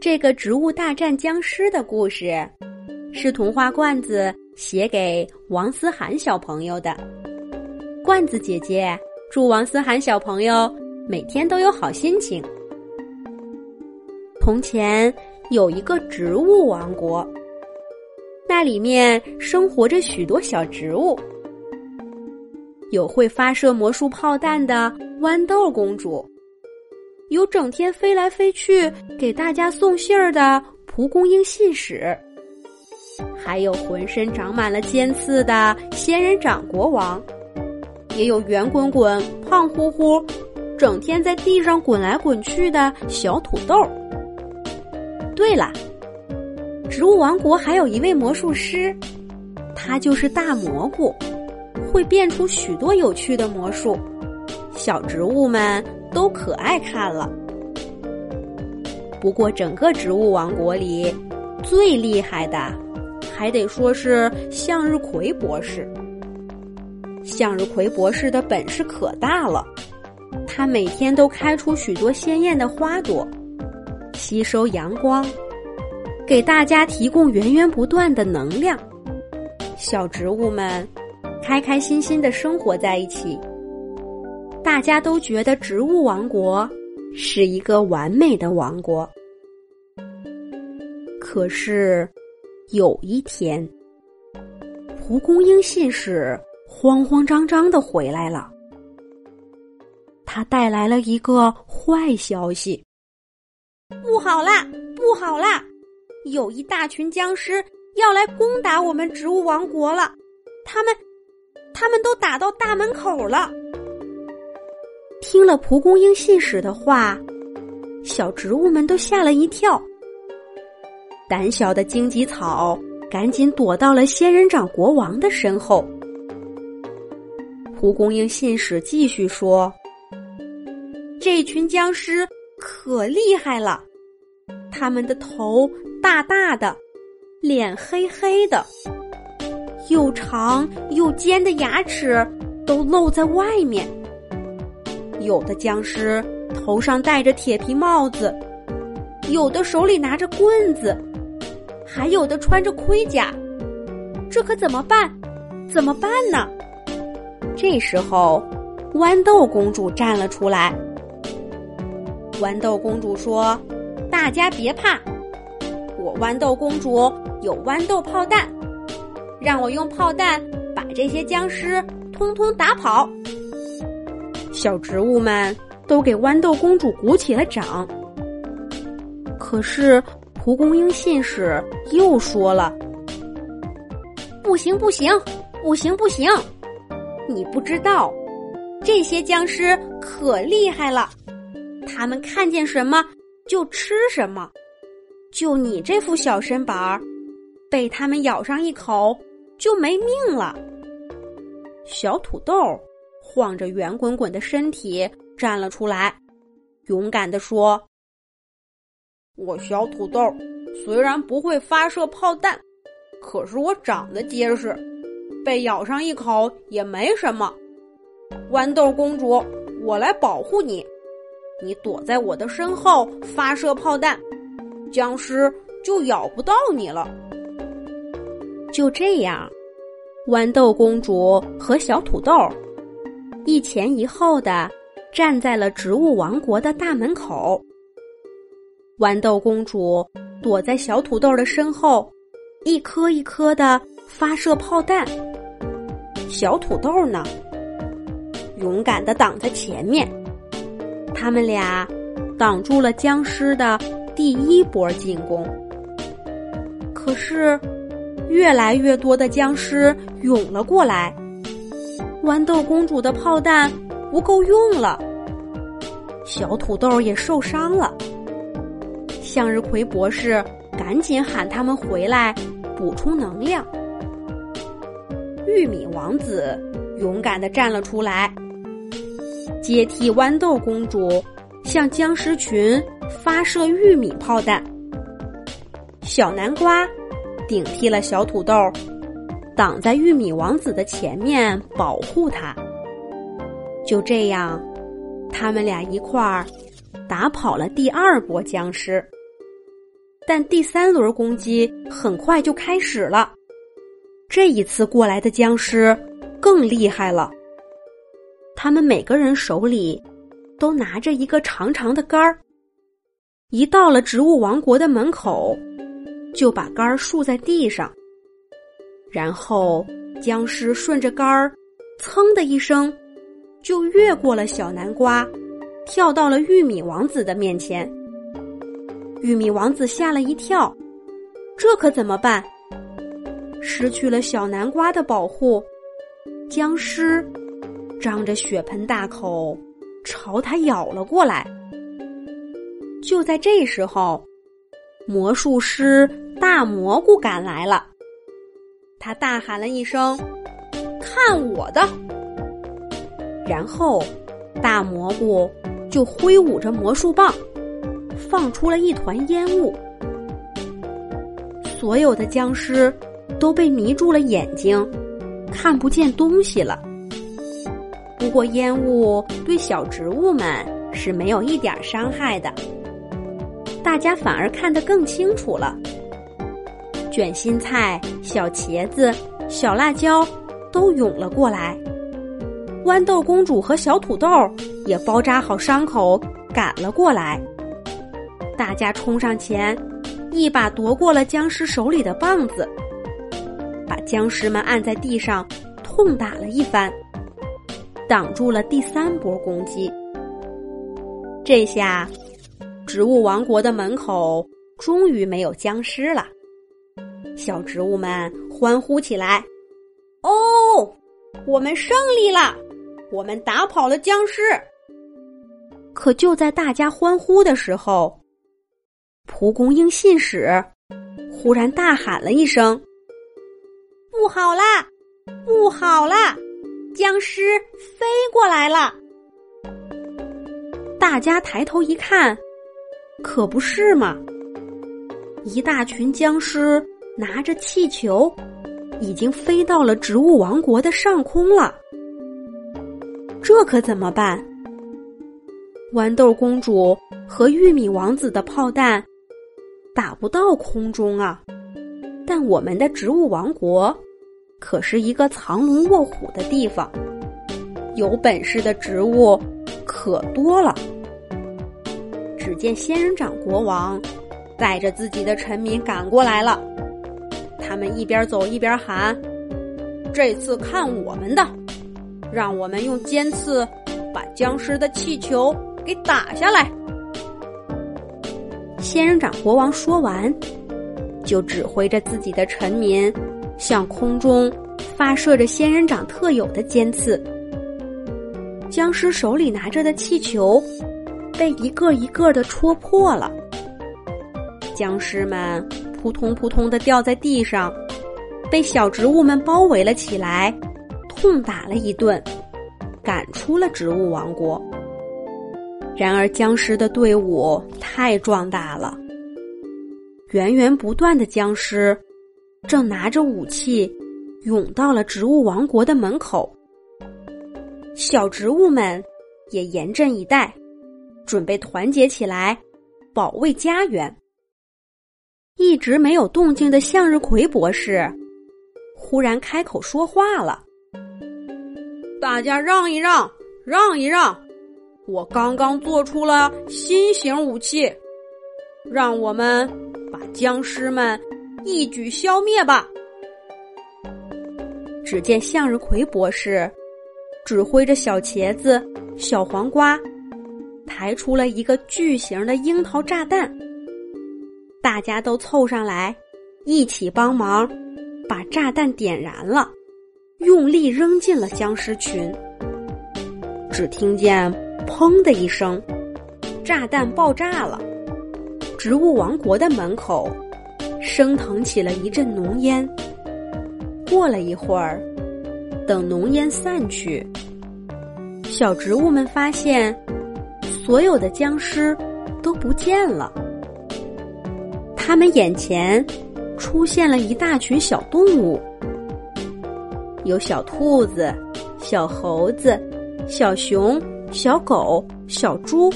这个植物大战僵尸的故事，是童话罐子写给王思涵小朋友的。罐子姐姐祝王思涵小朋友每天都有好心情。从前有一个植物王国，那里面生活着许多小植物，有会发射魔术炮弹的豌豆公主。有整天飞来飞去给大家送信儿的蒲公英信使，还有浑身长满了尖刺的仙人掌国王，也有圆滚滚、胖乎乎、整天在地上滚来滚去的小土豆。对了，植物王国还有一位魔术师，他就是大蘑菇，会变出许多有趣的魔术，小植物们。都可爱看了。不过，整个植物王国里最厉害的，还得说是向日葵博士。向日葵博士的本事可大了，他每天都开出许多鲜艳的花朵，吸收阳光，给大家提供源源不断的能量。小植物们开开心心的生活在一起。大家都觉得植物王国是一个完美的王国。可是有一天，蒲公英信使慌慌张张的回来了，他带来了一个坏消息：不好啦，不好啦！有一大群僵尸要来攻打我们植物王国了，他们，他们都打到大门口了。听了蒲公英信使的话，小植物们都吓了一跳。胆小的荆棘草赶紧躲到了仙人掌国王的身后。蒲公英信使继续说：“这群僵尸可厉害了，他们的头大大的，脸黑黑的，又长又尖的牙齿都露在外面。”有的僵尸头上戴着铁皮帽子，有的手里拿着棍子，还有的穿着盔甲，这可怎么办？怎么办呢？这时候，豌豆公主站了出来。豌豆公主说：“大家别怕，我豌豆公主有豌豆炮弹，让我用炮弹把这些僵尸通通打跑。”小植物们都给豌豆公主鼓起了掌，可是蒲公英信使又说了：“不行，不行，不行，不行！你不知道，这些僵尸可厉害了，他们看见什么就吃什么。就你这副小身板儿，被他们咬上一口就没命了。”小土豆。晃着圆滚滚的身体站了出来，勇敢地说：“我小土豆虽然不会发射炮弹，可是我长得结实，被咬上一口也没什么。豌豆公主，我来保护你，你躲在我的身后发射炮弹，僵尸就咬不到你了。”就这样，豌豆公主和小土豆。一前一后的站在了植物王国的大门口。豌豆公主躲在小土豆的身后，一颗一颗的发射炮弹。小土豆呢，勇敢的挡在前面。他们俩挡住了僵尸的第一波进攻。可是，越来越多的僵尸涌了过来。豌豆公主的炮弹不够用了，小土豆也受伤了。向日葵博士赶紧喊他们回来补充能量。玉米王子勇敢的站了出来，接替豌豆公主向僵尸群发射玉米炮弹。小南瓜顶替了小土豆。挡在玉米王子的前面，保护他。就这样，他们俩一块儿打跑了第二波僵尸。但第三轮攻击很快就开始了。这一次过来的僵尸更厉害了，他们每个人手里都拿着一个长长的杆儿，一到了植物王国的门口，就把杆儿竖在地上，然后僵尸顺着杆儿，噌的一声，就越过了小南瓜。跳到了玉米王子的面前，玉米王子吓了一跳，这可怎么办？失去了小南瓜的保护，僵尸张着血盆大口朝他咬了过来。就在这时候，魔术师大蘑菇赶来了，他大喊了一声：“看我的！”然后，大蘑菇。就挥舞着魔术棒，放出了一团烟雾。所有的僵尸都被迷住了眼睛，看不见东西了。不过烟雾对小植物们是没有一点伤害的，大家反而看得更清楚了。卷心菜、小茄子、小辣椒都涌了过来。豌豆公主和小土豆也包扎好伤口赶了过来，大家冲上前，一把夺过了僵尸手里的棒子，把僵尸们按在地上痛打了一番，挡住了第三波攻击。这下，植物王国的门口终于没有僵尸了，小植物们欢呼起来：“哦，我们胜利了！”我们打跑了僵尸，可就在大家欢呼的时候，蒲公英信使忽然大喊了一声：“不好啦，不好啦！僵尸飞过来了！”大家抬头一看，可不是嘛，一大群僵尸拿着气球，已经飞到了植物王国的上空了。这可怎么办？豌豆公主和玉米王子的炮弹打不到空中啊！但我们的植物王国可是一个藏龙卧虎的地方，有本事的植物可多了。只见仙人掌国王带着自己的臣民赶过来了，一边走一边喊：“这次看我们的！”让我们用尖刺把僵尸的气球给打下来。仙人掌国王说完，就指挥着自己的臣民向空中发射着仙人掌特有的尖刺。僵尸手里拿着的气球被一个一个的戳破了，僵尸们扑通扑通的掉在地上，被小植物们包围了起来。痛打了一顿，赶出了植物王国。然而，僵尸的队伍太壮大了，源源不断的僵尸正拿着武器涌到了植物王国的门口。小植物们也严阵以待，准备团结起来保卫家园。一直没有动静的向日葵博士忽然开口说话了。大家让一让，让一让！我刚刚做出了新型武器，让我们把僵尸们一举消灭吧！只见向日葵博士指挥着小茄子、小黄瓜，抬出了一个巨型的樱桃炸弹，大家都凑上来，一起帮忙把炸弹点燃了。用力扔进了僵尸群，只听见“砰”的一声，炸弹爆炸了。植物王国的门口升腾起了一阵浓烟。过了一会儿，等浓烟散去，小植物们发现所有的僵尸都不见了。他们眼前出现了一大群小动物。有小兔子、小猴子、小熊、小狗、小猪。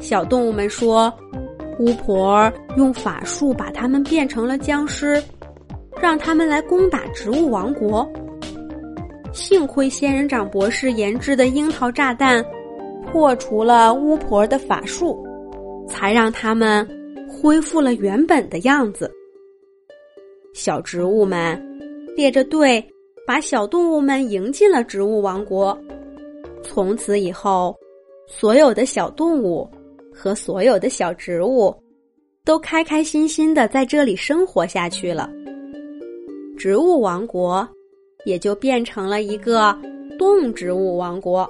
小动物们说：“巫婆用法术把他们变成了僵尸，让他们来攻打植物王国。幸亏仙人掌博士研制的樱桃炸弹破除了巫婆的法术，才让他们恢复了原本的样子。小植物们列着队，把小动物们迎进了植物王国。从此以后，所有的小动物和所有的小植物都开开心心的在这里生活下去了。植物王国也就变成了一个动植物王国。